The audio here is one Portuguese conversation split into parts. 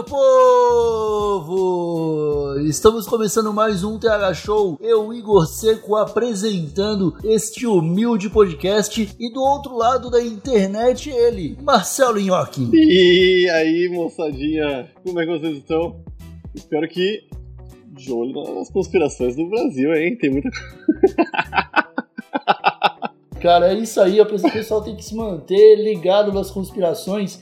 Meu povo! Estamos começando mais um TH Show. Eu, Igor Seco, apresentando este humilde podcast. E do outro lado da internet, ele, Marcelo Nhoque. E aí, moçadinha, como é que vocês estão? Espero que de olho nas conspirações do Brasil, hein? Tem muita coisa. Cara, é isso aí. O pessoal tem que se manter ligado nas conspirações,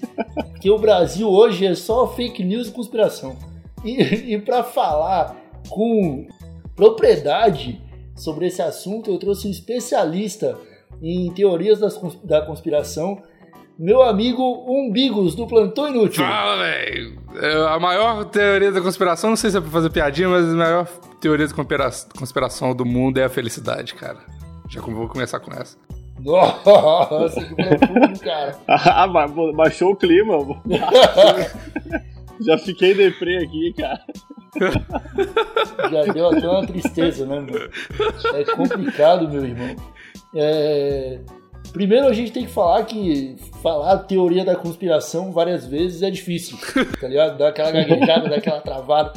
porque o Brasil hoje é só fake news e conspiração. E, e para falar com propriedade sobre esse assunto, eu trouxe um especialista em teorias das da conspiração, meu amigo Umbigos, do Plantão Inútil. Fala, velho. É, A maior teoria da conspiração, não sei se é pra fazer piadinha, mas a maior teoria da conspira- conspiração do mundo é a felicidade, cara. Já vou começar com essa. Nossa, que profundo, cara. Ah, ba- baixou o clima. Já fiquei deprê aqui, cara. Já deu até uma tristeza, né, mano? É complicado, meu irmão. É, Primeiro a gente tem que falar que falar a teoria da conspiração várias vezes é difícil, tá ligado? Dar aquela gaguejada, dar aquela travada.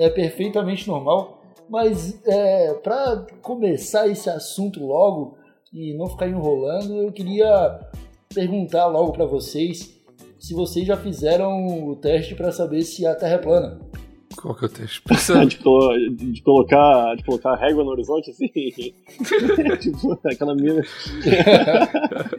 É perfeitamente normal. Mas é, para começar esse assunto logo e não ficar enrolando, eu queria perguntar logo para vocês se vocês já fizeram o teste para saber se a Terra é plana. Qual que é o texto? Pensa- De, colo- de colocar, de colocar a régua no horizonte, assim. tipo, aquela mina.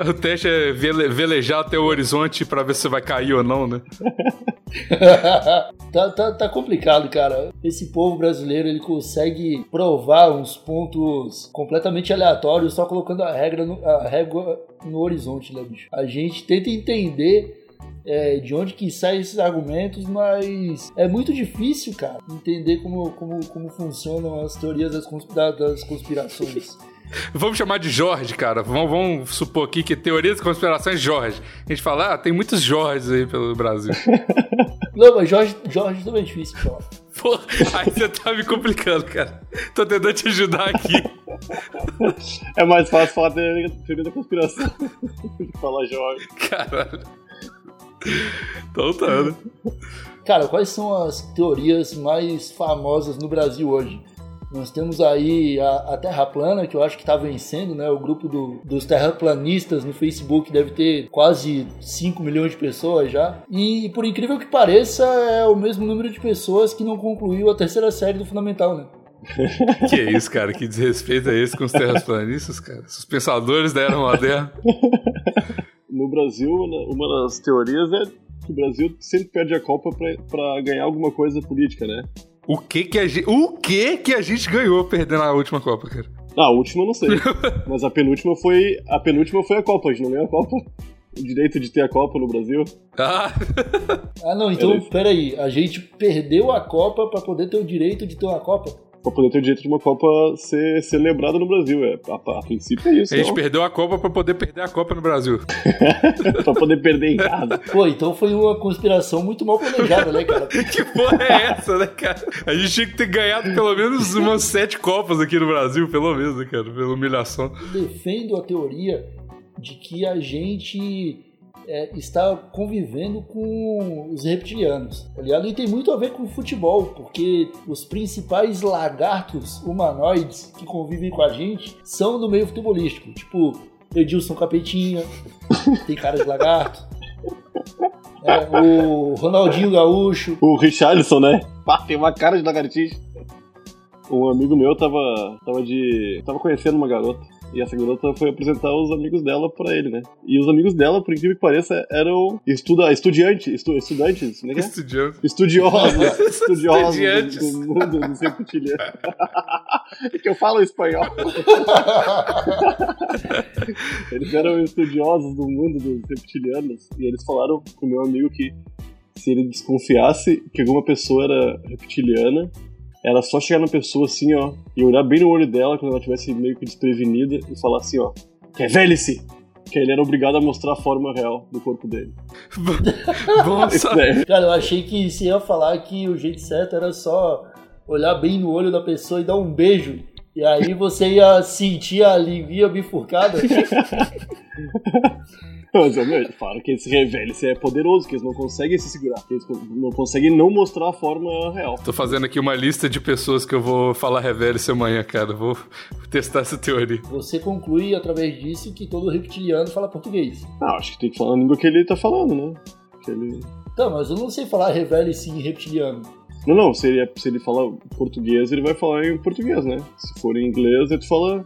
o teste é vele- velejar até o horizonte pra ver se vai cair ou não, né? tá, tá, tá complicado, cara. Esse povo brasileiro ele consegue provar uns pontos completamente aleatórios só colocando a, regra no- a régua no horizonte, né, bicho? A gente tenta entender é, de onde que saem esses argumentos, mas é muito difícil, cara, entender como, como, como funcionam as teorias das, das conspirações. Vamos chamar de Jorge, cara. Vamos, vamos supor aqui que teoria da conspiração é Jorge. A gente fala, ah, tem muitos Jorges aí pelo Brasil. Não, mas Jorge, Jorge também é difícil, cara. Pô, aí você tá me complicando, cara. Tô tentando te ajudar aqui. É mais fácil falar teoria teoria da conspiração. falar Jorge. Caralho. Então tá, né? Cara, quais são as teorias mais famosas no Brasil hoje? Nós temos aí a, a Terra Plana, que eu acho que está vencendo, né? O grupo do- dos terraplanistas no Facebook deve ter quase 5 milhões de pessoas já. E, por incrível que pareça, é o mesmo número de pessoas que não concluiu a terceira série do Fundamental, né? Que isso, cara? Que desrespeito é esse com os terraplanistas, cara? Os pensadores da era moderna. No Brasil, né, uma das teorias é que o Brasil sempre perde a Copa pra, pra ganhar alguma coisa política, né? O que que a gente, o que que a gente ganhou perdendo a última Copa, cara? Ah, a última eu não sei. mas a penúltima foi. A penúltima foi a Copa, a gente não ganhou a Copa. O direito de ter a Copa no Brasil. Ah, Ah, não, então, peraí. A gente perdeu a Copa para poder ter o direito de ter uma Copa? Pra poder ter o direito de uma Copa ser celebrada no Brasil. É, a, a princípio é isso. a gente não? perdeu a Copa pra poder perder a Copa no Brasil. pra poder perder em casa. Pô, então foi uma conspiração muito mal planejada, né, cara? Que porra é essa, né, cara? A gente tinha que ter ganhado pelo menos umas sete Copas aqui no Brasil, pelo menos, né, cara? Pela humilhação. defendo a teoria de que a gente é, está convivendo com os reptilianos, ligado? E tem muito a ver com futebol, porque os principais lagartos humanoides que convivem com a gente são do meio futebolístico, tipo Edilson Capetinha, tem cara de lagarto, é, o Ronaldinho Gaúcho, O Richarlison, né? Pá, tem uma cara de lagartixa. Um amigo meu tava, tava de. tava conhecendo uma garota. E essa garota foi apresentar os amigos dela pra ele, né? E os amigos dela, por incrível que pareça, eram estuda, estudiante, estu, estudantes, né? Estudiante. Estudiosos, estudiosos Estudiantes. do, do mundo do ser cotidiano. É que eu falo espanhol. eles eram estudiosos do mundo dos reptilianos e eles falaram pro meu amigo que se ele desconfiasse que alguma pessoa era reptiliana, era só chegar na pessoa assim, ó, e olhar bem no olho dela quando ela estivesse meio que desprevenida e falar assim, ó, revele-se! Que ele era obrigado a mostrar a forma real do corpo dele. Saber. é. Cara, eu achei que você ia falar que o jeito certo era só olhar bem no olho da pessoa e dar um beijo. E aí você ia sentir a linguinha bifurcada. Mas, meu, falaram que esse revele-se é poderoso, que eles não conseguem se segurar, que eles não conseguem não mostrar a forma real. Tô fazendo aqui uma lista de pessoas que eu vou falar revele-se amanhã, cara. Vou testar essa teoria. Você conclui através disso que todo reptiliano fala português. Ah, acho que tem que falar a língua que ele tá falando, né? Que ele... Tá, mas eu não sei falar revele-se em reptiliano. Não, não, se ele, se ele falar português, ele vai falar em português, né? Se for em inglês, ele fala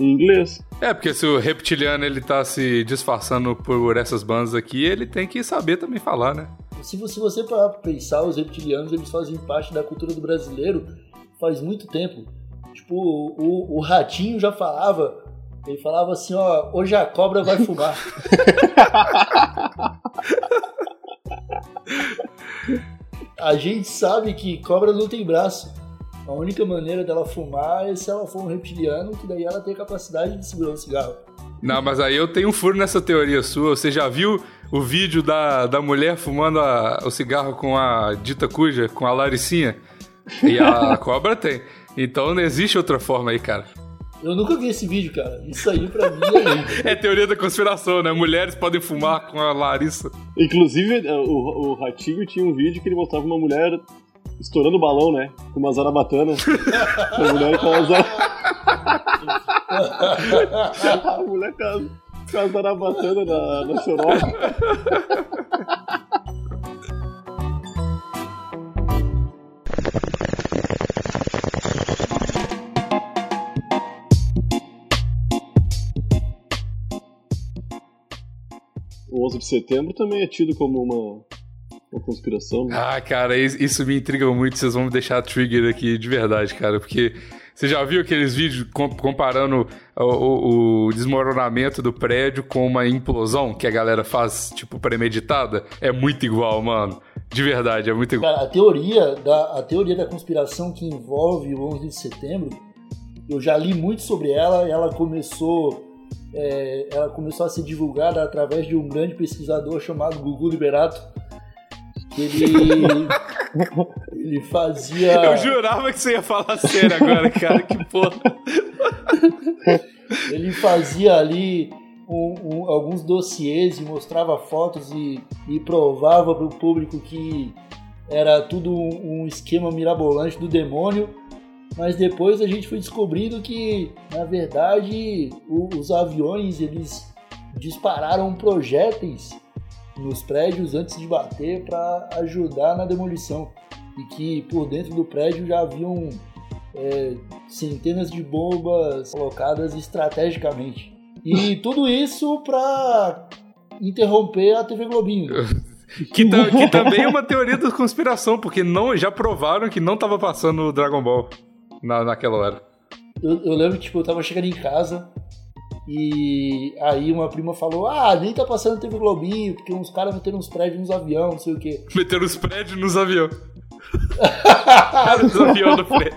em inglês. É, porque se o reptiliano ele tá se disfarçando por essas bandas aqui, ele tem que saber também falar, né? Se você, se você parar pra pensar, os reptilianos eles fazem parte da cultura do brasileiro faz muito tempo. Tipo, o, o ratinho já falava, ele falava assim, ó, hoje a cobra vai fumar. a gente sabe que cobra não tem braço. A única maneira dela fumar é se ela for um reptiliano, que daí ela tem a capacidade de segurar um cigarro. Não, mas aí eu tenho um furo nessa teoria sua. Você já viu o vídeo da, da mulher fumando a- o cigarro com a dita cuja, com a Laricinha? E a cobra tem. Então não existe outra forma aí, cara. Eu nunca vi esse vídeo, cara. Isso aí pra mim é. É teoria da conspiração, né? Mulheres podem fumar com a Larissa. Inclusive, eh, o, o Ratinho tinha um vídeo que ele mostrava uma mulher estourando o balão, né? Com uma zarabatana. a mulher com a zarabatana. a mulher com a, com a zarabatana na, na soroca. 11 de setembro também é tido como uma, uma conspiração. né? Ah, cara, is- isso me intriga muito. Vocês vão me deixar trigger aqui de verdade, cara. Porque você já viu aqueles vídeos com- comparando o, o- o desmoronamento do prédio com uma implosão que a galera faz, tipo, premeditada? É muito igual, mano. De verdade, é muito igual. Cara, a teoria, da, a teoria da conspiração que envolve o 11 de setembro, eu já li muito sobre ela. Ela começou, é, ela começou a ser divulgada através de um grande pesquisador chamado Gugu Liberato. Que ele, ele fazia. Eu jurava que você ia falar sério agora, cara. Que porra. ele fazia ali um- um- alguns dossiês e mostrava fotos e, e provava para o público que era tudo um, um esquema mirabolante do demônio. Mas depois a gente foi descobrindo que, na verdade, o- os aviões eles dispararam projéteis nos prédios antes de bater para ajudar na demolição. E que por dentro do prédio já haviam é, centenas de bombas colocadas estrategicamente. E tudo isso para interromper a TV Globinho. Que, ta- que também é uma teoria da conspiração, porque não, já provaram que não tava passando o Dragon Ball na, naquela hora. Eu, eu lembro que tipo, eu tava chegando em casa e aí uma prima falou: Ah, nem tá passando TV Globinho, porque uns caras meteram uns prédios nos aviões, não sei o quê. Meteram os prédios nos aviões. os aviões do prédio.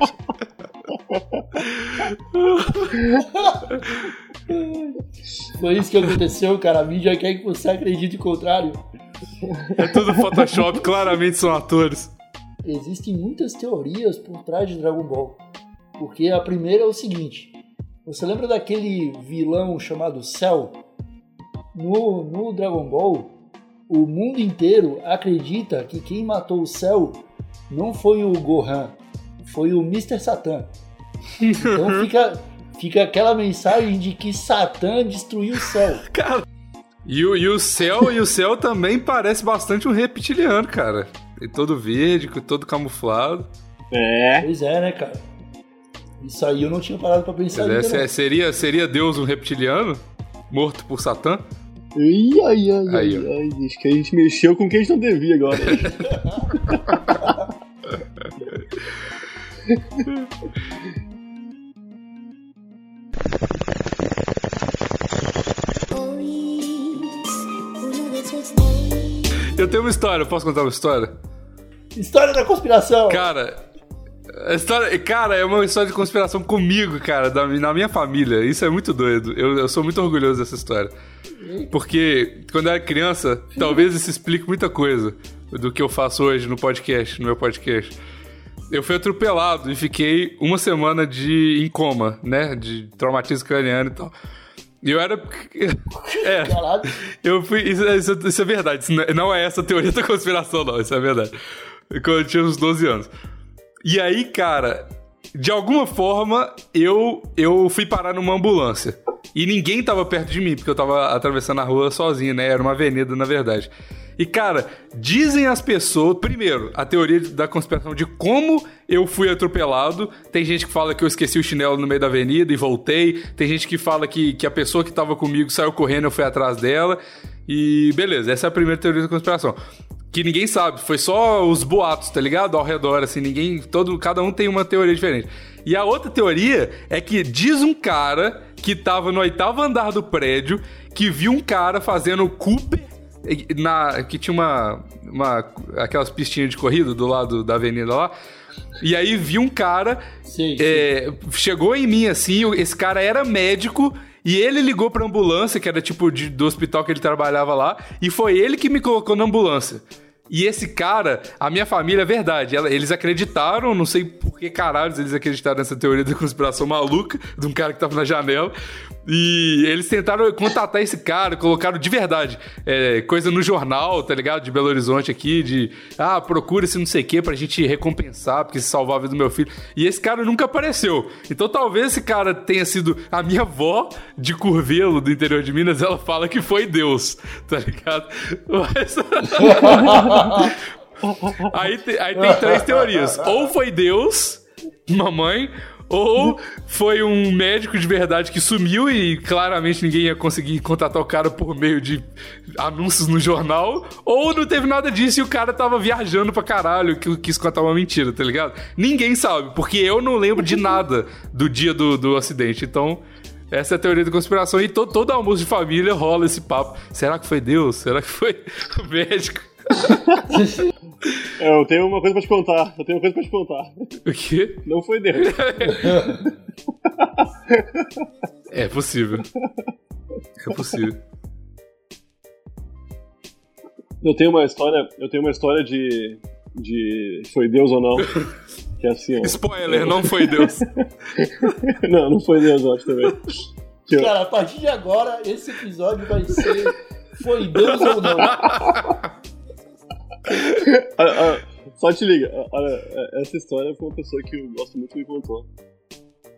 Foi isso que aconteceu, cara. A mídia quer que você acredite o contrário. É tudo Photoshop, claramente são atores. Existem muitas teorias por trás de Dragon Ball. Porque a primeira é o seguinte: você lembra daquele vilão chamado Cell? No, no Dragon Ball, o mundo inteiro acredita que quem matou o Cell não foi o Gohan, foi o Mr. Satan. Então fica, fica aquela mensagem de que Satan destruiu o Cell. Cara. E o, e o céu, e o céu também parece bastante um reptiliano, cara. Tem todo verde, todo camuflado. É. Pois é, né, cara? Isso aí eu não tinha parado pra pensar. Mas é, seria, seria Deus um reptiliano? Morto por Satã? Ai, ai, ai, aí, ai, ai, acho que a gente mexeu com quem a gente não devia agora. Né? eu tenho uma história, posso contar uma história? História da conspiração! Cara, a história, cara, é uma história de conspiração comigo, cara, da, na minha família. Isso é muito doido. Eu, eu sou muito orgulhoso dessa história. Porque quando eu era criança, talvez isso explique muita coisa do que eu faço hoje no podcast, no meu podcast. Eu fui atropelado e fiquei uma semana de em coma, né? De traumatismo craniano e tal. E eu era. É. Caralho. Eu fui. Isso, isso- isso é verdade. Isso não é- não é essa a teoria da conspiração, não. Isso é verdade. Quando eu tinha uns 12 anos. E aí, cara, de alguma forma, eu, eu fui parar numa ambulância. E ninguém tava perto de mim, porque eu tava atravessando a rua sozinho, né? Era uma avenida, na verdade. E, cara, dizem as pessoas. Primeiro, a teoria da conspiração de como eu fui atropelado. Tem gente que fala que eu esqueci o chinelo no meio da avenida e voltei. Tem gente que fala que, que a pessoa que tava comigo saiu correndo, eu fui atrás dela. E beleza, essa é a primeira teoria da conspiração. Que ninguém sabe, foi só os boatos, tá ligado? Ao redor, assim, ninguém. Todo, cada um tem uma teoria diferente. E a outra teoria é que diz um cara que tava no oitavo andar do prédio que viu um cara fazendo Cooper na, que tinha uma, uma. aquelas pistinhas de corrida do lado da avenida lá. E aí viu um cara Sim, é, chegou em mim assim, esse cara era médico e ele ligou pra ambulância, que era tipo de- do hospital que ele trabalhava lá, e foi ele que me colocou na ambulância. E esse cara, a minha família, é verdade, ela- eles acreditaram, não sei por que caralhos eles acreditaram nessa teoria da conspiração maluca de um cara que tava na janela. E eles tentaram contatar esse cara, colocaram de verdade é, coisa no jornal, tá ligado? De Belo Horizonte aqui, de ah, procura esse não sei o que pra gente recompensar, porque se salvar a vida do meu filho. E esse cara nunca apareceu. Então talvez esse cara tenha sido a minha avó de Curvelo, do interior de Minas, ela fala que foi Deus, tá ligado? Mas. aí, te- aí tem três teorias. Ou foi Deus, mamãe, ou foi um médico de verdade que sumiu e claramente ninguém ia conseguir contatar o cara por meio de anúncios no jornal, ou não teve nada disso e o cara tava viajando pra caralho, que quis contar uma mentira, tá ligado? Ninguém sabe, porque eu não lembro de nada do dia do, do acidente, então. Essa é a teoria da conspiração. E to, todo almoço de família rola esse papo. Será que foi Deus? Será que foi o médico? É, Eu tenho uma coisa pra te contar. Eu tenho uma coisa pra te contar. O quê? Não foi Deus. É possível. É possível. Eu tenho uma história. Eu tenho uma história de. de. Foi Deus ou não. Que é assim, ó. Spoiler, não foi Deus. Não, não foi Deus, eu acho também. Que eu- Cara, a partir de agora, esse episódio vai ser Foi Deus ou não? Ah, ah, só te liga, ah, olha, é, essa história foi uma pessoa que eu gosto muito que me contou.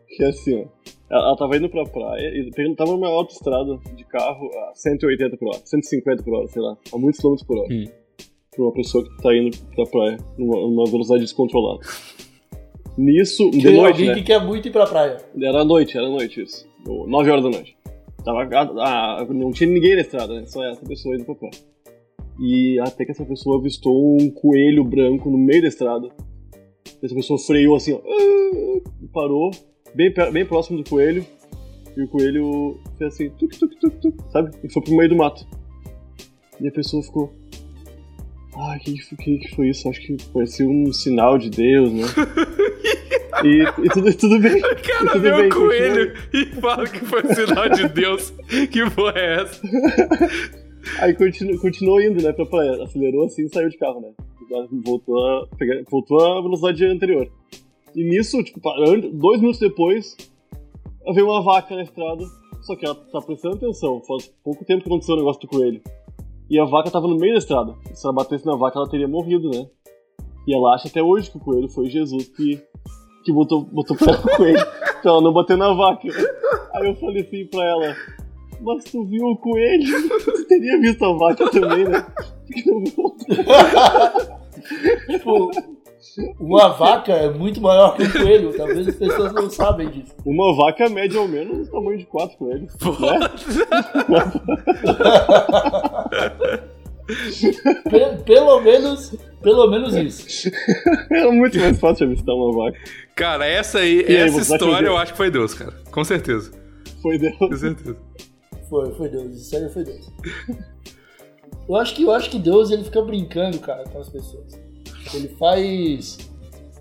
Que é assim, ó. Ela, ela tava indo pra praia e tava numa autoestrada de carro a 180 por hora, 150 por hora, sei lá, a muitos quilômetros por hora. Hum. Pra uma pessoa que tá indo pra praia numa, numa velocidade descontrolada. Nisso, de Tem noite, alguém né? que quer muito ir pra praia. Era noite, era noite isso. 9 horas da noite. Tava, ah, ah, não tinha ninguém na estrada, né? Só essa pessoa indo pra praia. E até que essa pessoa avistou um coelho branco no meio da estrada. Essa pessoa freou assim, ó. ah, Parou, bem, bem próximo do coelho. E o coelho fez assim, tuk, tuk, tuk, tuk, sabe? E foi pro meio do mato. E a pessoa ficou. Ah, o que, que, foi- que, foi isso? Acho que parecia um sinal de Deus, né? e, e tudo, tudo bem. O cara tudo vê bem, o coelho e fala que foi sinal de Deus. Que porra é essa? Aí continu, continuou indo, né, pra praia. Acelerou assim e saiu de carro, né? Voltou a, pegar, voltou à velocidade anterior. E nisso, tipo, parando, dois minutos depois, veio uma vaca na estrada. Só que ela tá prestando atenção. Faz pouco tempo que aconteceu o negócio do coelho. E a vaca tava no meio da estrada. Se ela batesse na vaca, ela teria morrido, né? E ela acha até hoje que o coelho foi Jesus que, que botou, botou pra ela o coelho. pra ela não bater na vaca. Aí eu falei assim pra ela. Mas tu viu o coelho? Tu teria visto a vaca também, né? Tipo, uma vaca é muito maior que um coelho. Talvez as pessoas não sabem disso. Uma vaca mede ao menos o tamanho de quatro coelhos. Né? Pe- pelo menos, pelo menos isso. Era muito mais fácil avistar uma vaca. Cara, essa aí, E aí, essa você história eu acho que foi Deus, cara. Com certeza. Foi Deus. Com certeza. Foi, foi Deus. Isso aí foi Deus. Eu acho que eu acho que Deus ele fica brincando, cara, com as pessoas. Ele faz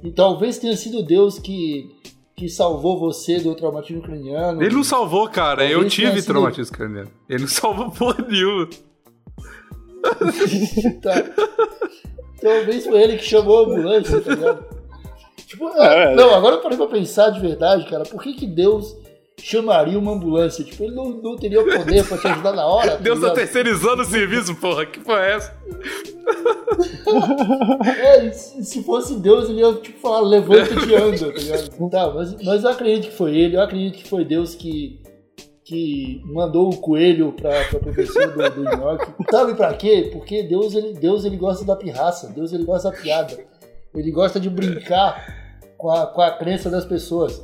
e talvez tenha sido Deus que que salvou você do traumatismo craniano. Ele não salvou, cara. Eu Talvez tenha tive sido- traumatismo craniano. Ele não salvou porra nenhuma. Tá. Talvez foi ele que chamou a ambulância, tá ligado? Tipo, É, é. não, agora eu parei pra pensar de verdade, cara. Por que, que Deus chamaria uma ambulância? Tipo, ele não, não teria o poder pra te ajudar na hora. Deus tá terceirizando o serviço, porra. Que porra é essa? É, se se fosse Deus, ele ia tipo falar, levanta e anda, tá ligado? Tá, mas, mas eu acredito que foi ele, eu acredito que foi Deus que, que mandou o coelho pra, pra professor do, do nhoque. Sabe pra quê? Porque Deus ele, Deus ele gosta da pirraça, Deus ele gosta da piada. Ele gosta de brincar com a, com a crença das pessoas.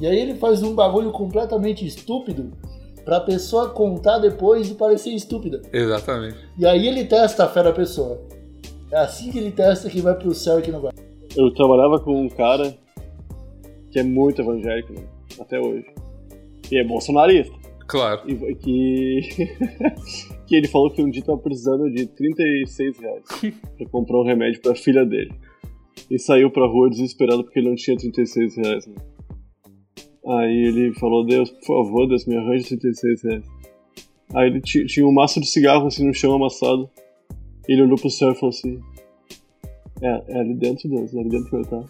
E aí ele faz um bagulho completamente estúpido pra pessoa contar depois e parecer estúpida. Exatamente. E aí ele testa a fé da pessoa. É assim que ele testa quem vai pro céu e quem não vai. Eu trabalhava com um cara que é muito evangélico, né? Até hoje. E é bolsonarista. Claro. E que. que ele falou que um dia tava precisando de 36 reais pra comprar um remédio pra filha dele. E saiu pra rua desesperado porque ele não tinha 36 reais, né? Aí ele falou, Deus, por favor, Deus, me arranje 36 reais. Aí ele ti- tinha um maço de cigarro assim no chão amassado. Ele olhou pro céu e falou assim: É, é ali dentro, Deus, é ali dentro que eu tava.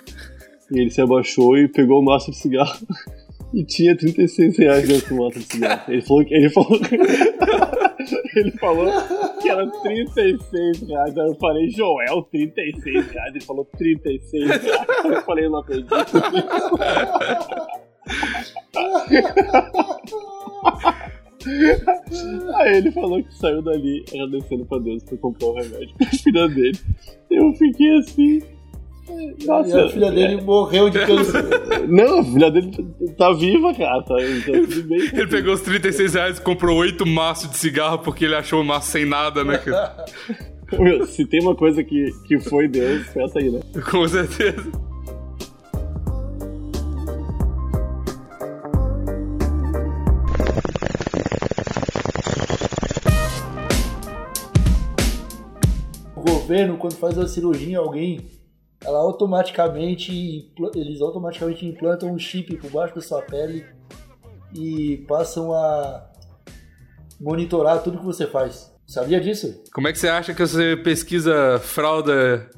E ele se abaixou e pegou o maço de cigarro. E tinha 36 reais dentro do maço de cigarro. Ele falou que. Ele falou, ele falou que era 36 reais. Aí eu falei, Joel, 36 reais. Ele falou 36 reais. Eu falei, não acredito. Aí ele falou que saiu dali agradecendo pra Deus por comprar o remédio pra filha dele. Eu fiquei assim. Nossa, e a filha dele morreu de câncer. Não, a filha dele tá viva, cara. Tá, tá tudo bem. Ele pegou os 36 reais e comprou oito maços de cigarro porque ele achou o maço sem nada, né, cara? Meu, Se tem uma coisa que, que foi Deus, foi essa aí, né? Com certeza. O governo, quando faz uma cirurgia em alguém, ela automaticamente, eles automaticamente implantam um chip por baixo da sua pele e passam a monitorar tudo que você faz. Sabia disso? Como é que você acha que você pesquisa fralda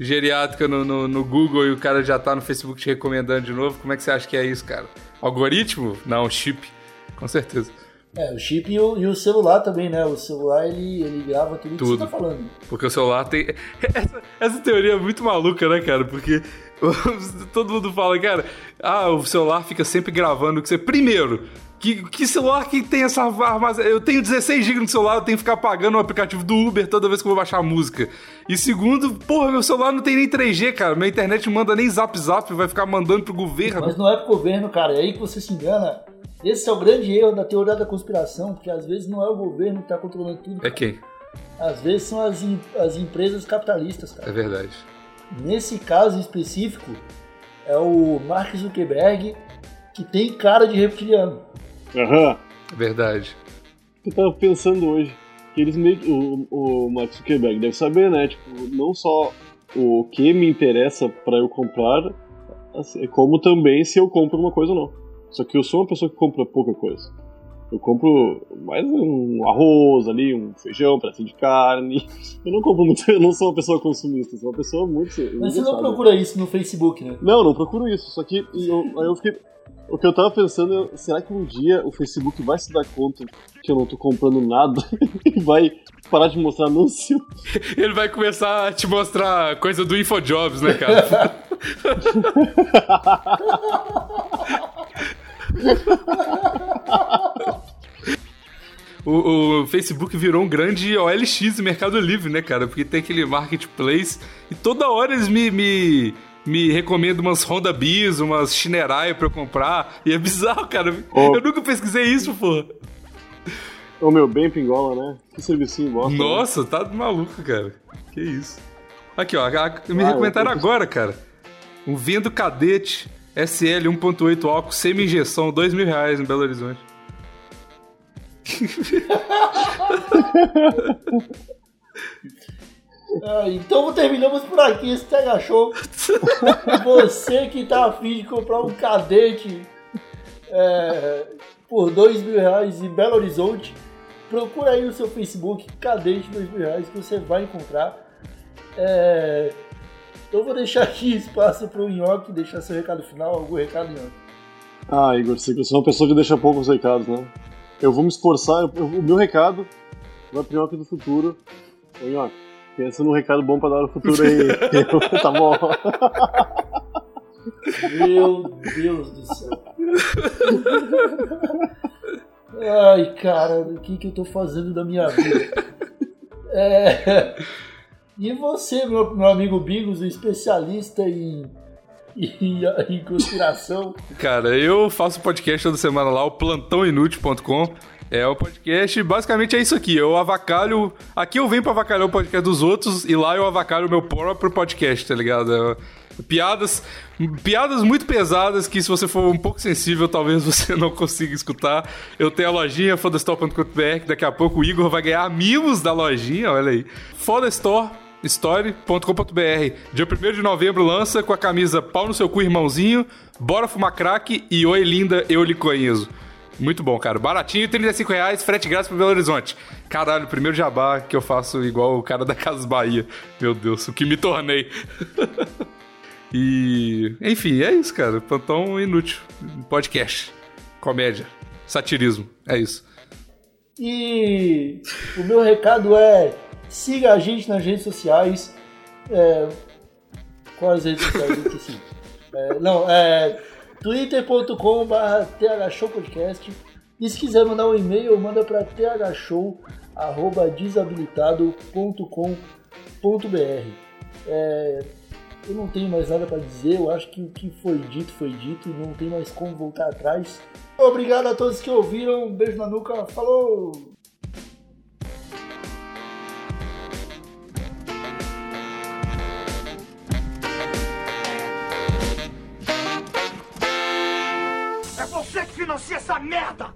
geriátrica no, no, no Google e o cara já tá no Facebook te recomendando de novo? Como é que você acha que é isso, cara? Algoritmo? Não, chip. Com certeza. É, o chip e o, e o celular também, né? O celular ele, ele grava tudo, que Tudo. você tá falando. Porque o celular tem. Essa, essa teoria é muito maluca, né, cara? Porque todo mundo fala, cara, ah, o celular fica sempre gravando o que você. Primeiro, que, que celular que tem essa armazém? Eu tenho 16 GB no celular, eu tenho que ficar pagando o aplicativo do Uber toda vez que eu vou baixar música. E segundo, porra, meu celular não tem nem 3G, cara. Minha internet não manda nem zap zap, vai ficar mandando pro governo. Mas não é pro governo, cara. É aí que você se engana. Esse é o grande erro da teoria da conspiração, porque às vezes não é o governo que tá controlando tudo. É cara. quem? Às vezes são as, as empresas capitalistas, cara. É verdade. Nesse caso específico, é o Mark Zuckerberg que tem cara de reptiliano. Aham. É verdade. Eu tava pensando hoje que eles meio que. O, o Mark Zuckerberg deve saber, né? Tipo, não só o que me interessa pra eu comprar, assim, como também se eu compro uma coisa ou não. Só que eu sou uma pessoa que compra pouca coisa. Eu compro mais um arroz ali, um feijão, um pedacinho de carne. Eu não compro muito, eu não sou uma pessoa consumista, eu sou uma pessoa muito. Mas você não sabe? procura isso no Facebook, né? Não, não procuro isso. Só que eu, aí eu fiquei. O que eu tava pensando é, será que um dia o Facebook vai se dar conta que eu não tô comprando nada e vai parar de mostrar anúncio? Ele vai começar a te mostrar coisa do InfoJobs, né, cara? O, o Facebook virou um grande OLX do Mercado Livre, né, cara? Porque tem aquele marketplace e toda hora eles me, me, me recomendam umas Honda Bis, umas Shinerai pra eu comprar. E é bizarro, cara. Ô. Eu nunca pesquisei isso, pô. Ô meu, bem pingola, né? Que servicinho bosta. né? Nossa, tá maluco, cara. Que isso. Aqui, ó. a- me Ah, recomendaram eu- agora, cara. Um Vendo Cadete SL 1.8 álcool semi-injeção, dois mil reais em Belo Horizonte. Ah, então terminamos por aqui esse Pega Show. Você que tá afim de comprar um cadete é, por dois mil reais em Belo Horizonte, procura aí no seu Facebook cadete dois mil reais que você vai encontrar. É, eu vou deixar aqui espaço pro Nhoque deixar seu recado final, algum recado, Nhoque. Ah, Igor, você é uma pessoa que deixa poucos recados, né? Eu vou me esforçar, eu- o meu recado vai pro Nhoque do futuro. Ô, Nhoque, pensa num recado bom pra dar no futuro aí. tá bom. Meu Deus do céu. Ai, cara, o que, que eu tô fazendo da minha vida? É, E você, meu, meu amigo Bigos, um especialista em, em, em conspiração. Cara, eu faço podcast toda semana lá, o plantãoinútil.com. É o podcast, basicamente é isso aqui. Eu avacalho. Aqui eu venho pra avacalhar o podcast dos outros e lá eu avacalho o meu próprio podcast, tá ligado? É, Piadas, piadas muito pesadas que se você for um pouco sensível, talvez você não consiga escutar. Eu tenho a lojinha fodastore.com.br, daqui a pouco o Igor vai ganhar mimos da lojinha, olha aí. Fodastore story.com.br. Dia 1 de novembro lança com a camisa Pau no seu cu, irmãozinho, Bora fumar crack e Oi linda, eu lhe conheço. Muito bom, cara. Baratinho, 35 reais, frete grátis pro Belo Horizonte. Caralho, primeiro jabá que eu faço igual o cara da Casa Bahia. Meu Deus, o que me tornei. e. Enfim, é isso, cara. Plantão inútil. Podcast. Comédia. Satirismo. É isso. E o meu recado é siga a gente nas redes sociais. É, quais redes sociais eu esqueci? É, não, é twitter.com.br thshowpodcast e se quiser mandar um e-mail, manda para thshow.desabilitado.com.br é, Eu não tenho mais nada para dizer, eu acho que o que foi dito foi dito não tem mais como voltar atrás. Obrigado a todos que ouviram, um beijo na nuca, falou! Merda!